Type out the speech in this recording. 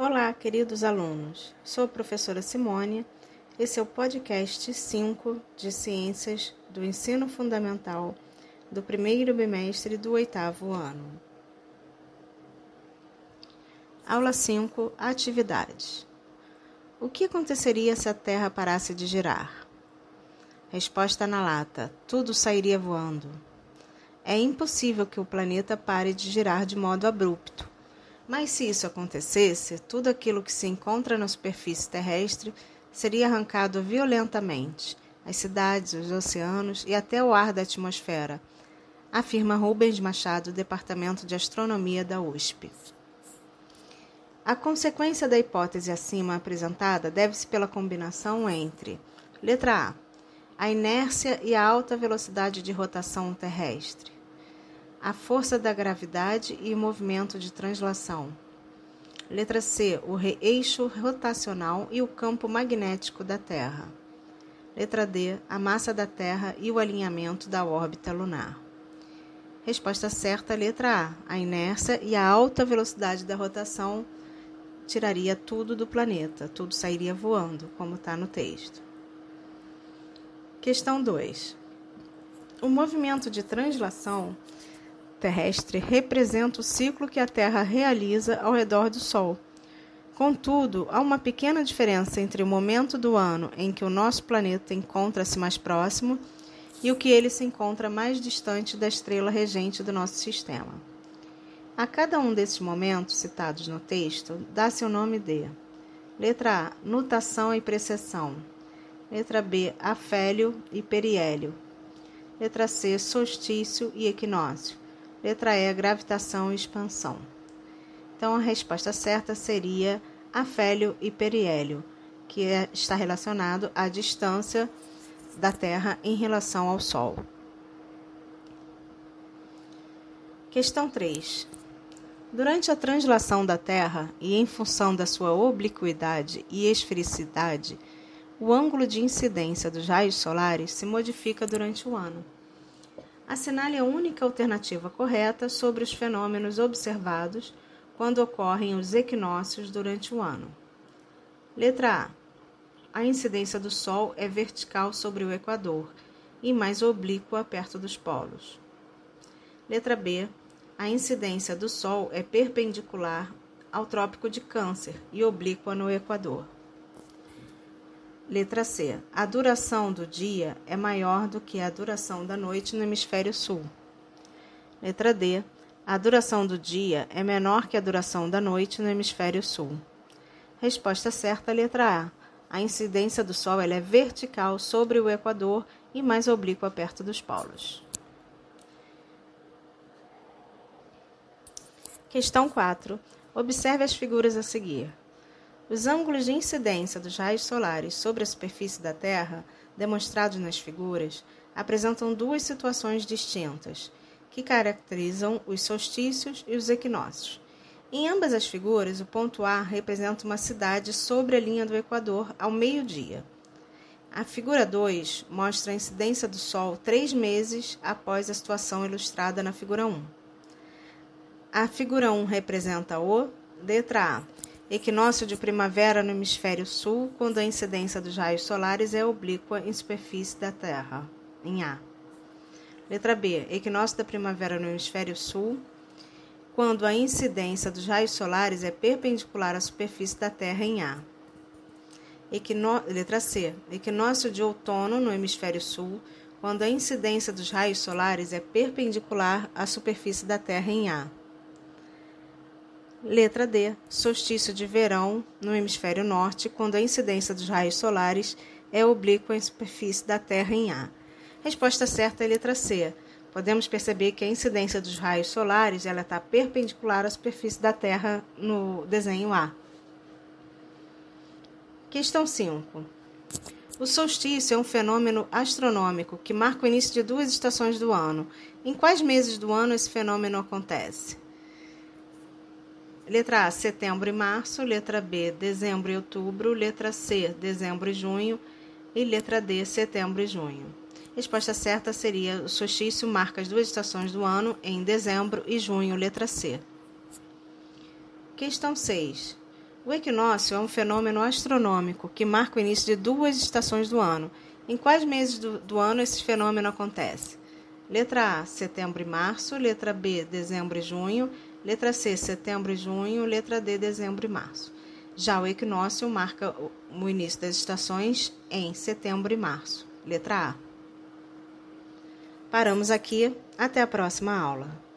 Olá, queridos alunos. Sou a professora Simone. Esse é o podcast 5 de Ciências do Ensino Fundamental do primeiro bimestre do oitavo ano. Aula 5 Atividades. O que aconteceria se a Terra parasse de girar? Resposta na lata: tudo sairia voando. É impossível que o planeta pare de girar de modo abrupto mas se isso acontecesse, tudo aquilo que se encontra na superfície terrestre seria arrancado violentamente, as cidades, os oceanos e até o ar da atmosfera, afirma Rubens Machado, Departamento de Astronomia da USP. A consequência da hipótese acima apresentada deve-se pela combinação entre: letra A, a inércia e a alta velocidade de rotação terrestre a força da gravidade e o movimento de translação. Letra C, o eixo rotacional e o campo magnético da Terra. Letra D, a massa da Terra e o alinhamento da órbita lunar. Resposta certa, letra A. A inércia e a alta velocidade da rotação tiraria tudo do planeta, tudo sairia voando, como está no texto. Questão 2. O movimento de translação terrestre representa o ciclo que a Terra realiza ao redor do Sol. Contudo, há uma pequena diferença entre o momento do ano em que o nosso planeta encontra-se mais próximo e o que ele se encontra mais distante da estrela regente do nosso sistema. A cada um desses momentos citados no texto, dá-se o nome de letra A, nutação e precessão. Letra B, afélio e periélio. Letra C, solstício e equinócio. Letra E, gravitação e expansão. Então, a resposta certa seria afélio e periélio, que é, está relacionado à distância da Terra em relação ao Sol. Questão 3. Durante a translação da Terra e em função da sua obliquidade e esfericidade, o ângulo de incidência dos raios solares se modifica durante o ano assinale a única alternativa correta sobre os fenômenos observados quando ocorrem os equinócios durante o ano. Letra A. A incidência do Sol é vertical sobre o Equador e mais oblíqua perto dos polos. Letra B. A incidência do Sol é perpendicular ao Trópico de Câncer e oblíqua no Equador. Letra C. A duração do dia é maior do que a duração da noite no hemisfério sul. Letra D. A duração do dia é menor que a duração da noite no hemisfério sul. Resposta certa, letra A. A incidência do Sol é vertical sobre o Equador e mais oblíqua perto dos polos. Questão 4. Observe as figuras a seguir. Os ângulos de incidência dos raios solares sobre a superfície da Terra, demonstrados nas figuras, apresentam duas situações distintas, que caracterizam os solstícios e os equinócios. Em ambas as figuras, o ponto A representa uma cidade sobre a linha do Equador ao meio-dia. A figura 2 mostra a incidência do Sol três meses após a situação ilustrada na figura 1. A figura 1 representa o letra A Equinócio de primavera no hemisfério sul, quando a incidência dos raios solares é oblíqua em superfície da Terra, em A. Letra B. Equinócio da primavera no hemisfério sul, quando a incidência dos raios solares é perpendicular à superfície da Terra, em A. Equino... Letra C. Equinócio de outono no hemisfério sul, quando a incidência dos raios solares é perpendicular à superfície da Terra, em A. Letra D. Solstício de verão no hemisfério norte, quando a incidência dos raios solares é oblíqua em superfície da Terra em A. Resposta certa é letra C. Podemos perceber que a incidência dos raios solares ela está perpendicular à superfície da Terra no desenho A. Questão 5. O solstício é um fenômeno astronômico que marca o início de duas estações do ano. Em quais meses do ano esse fenômeno acontece? Letra A, setembro e março. Letra B, dezembro e outubro. Letra C, dezembro e junho. E letra D, setembro e junho. Resposta certa seria o solstício marca as duas estações do ano em dezembro e junho, letra C. Questão 6. O equinócio é um fenômeno astronômico que marca o início de duas estações do ano. Em quais meses do, do ano esse fenômeno acontece? Letra A, setembro e março. Letra B, dezembro e junho. Letra C, setembro e junho. Letra D, dezembro e março. Já o equinócio marca o início das estações em setembro e março. Letra A. Paramos aqui. Até a próxima aula.